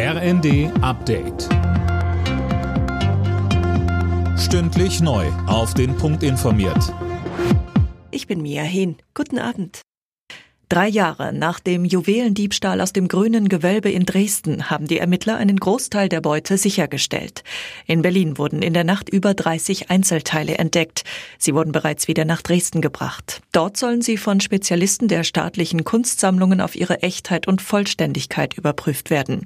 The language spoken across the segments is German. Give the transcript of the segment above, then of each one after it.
RND Update. Stündlich neu. Auf den Punkt informiert. Ich bin Mia Hehn. Guten Abend. Drei Jahre nach dem Juwelendiebstahl aus dem grünen Gewölbe in Dresden haben die Ermittler einen Großteil der Beute sichergestellt. In Berlin wurden in der Nacht über 30 Einzelteile entdeckt. Sie wurden bereits wieder nach Dresden gebracht. Dort sollen sie von Spezialisten der staatlichen Kunstsammlungen auf ihre Echtheit und Vollständigkeit überprüft werden.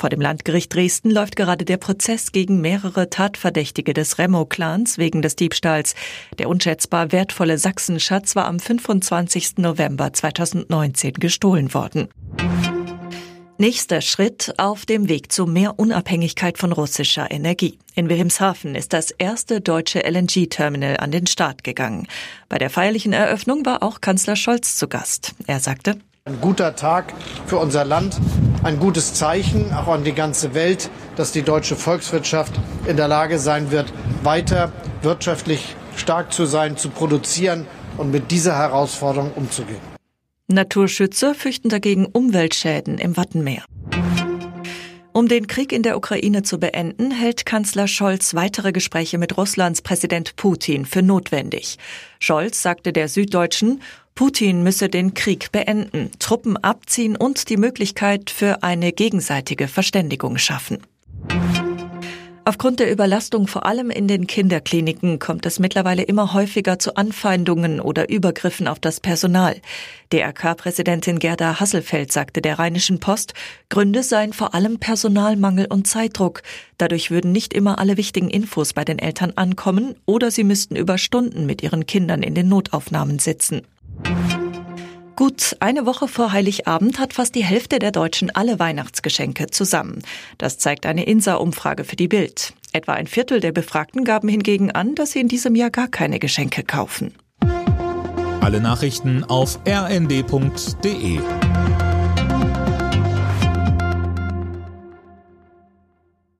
Vor dem Landgericht Dresden läuft gerade der Prozess gegen mehrere Tatverdächtige des Remo-Clans wegen des Diebstahls. Der unschätzbar wertvolle Sachsenschatz war am 25. November 2019 gestohlen worden. Nächster Schritt auf dem Weg zu mehr Unabhängigkeit von russischer Energie. In Wilhelmshaven ist das erste deutsche LNG-Terminal an den Start gegangen. Bei der feierlichen Eröffnung war auch Kanzler Scholz zu Gast. Er sagte, ein guter Tag für unser Land, ein gutes Zeichen auch an die ganze Welt, dass die deutsche Volkswirtschaft in der Lage sein wird, weiter wirtschaftlich stark zu sein, zu produzieren und mit dieser Herausforderung umzugehen. Naturschützer fürchten dagegen Umweltschäden im Wattenmeer. Um den Krieg in der Ukraine zu beenden, hält Kanzler Scholz weitere Gespräche mit Russlands Präsident Putin für notwendig. Scholz sagte der Süddeutschen, Putin müsse den Krieg beenden, Truppen abziehen und die Möglichkeit für eine gegenseitige Verständigung schaffen. Aufgrund der Überlastung vor allem in den Kinderkliniken kommt es mittlerweile immer häufiger zu Anfeindungen oder Übergriffen auf das Personal. DRK-Präsidentin Gerda Hasselfeld sagte der Rheinischen Post, Gründe seien vor allem Personalmangel und Zeitdruck. Dadurch würden nicht immer alle wichtigen Infos bei den Eltern ankommen oder sie müssten über Stunden mit ihren Kindern in den Notaufnahmen sitzen. Gut eine Woche vor Heiligabend hat fast die Hälfte der Deutschen alle Weihnachtsgeschenke zusammen. Das zeigt eine INSA-Umfrage für die Bild. Etwa ein Viertel der Befragten gaben hingegen an, dass sie in diesem Jahr gar keine Geschenke kaufen. Alle Nachrichten auf rnd.de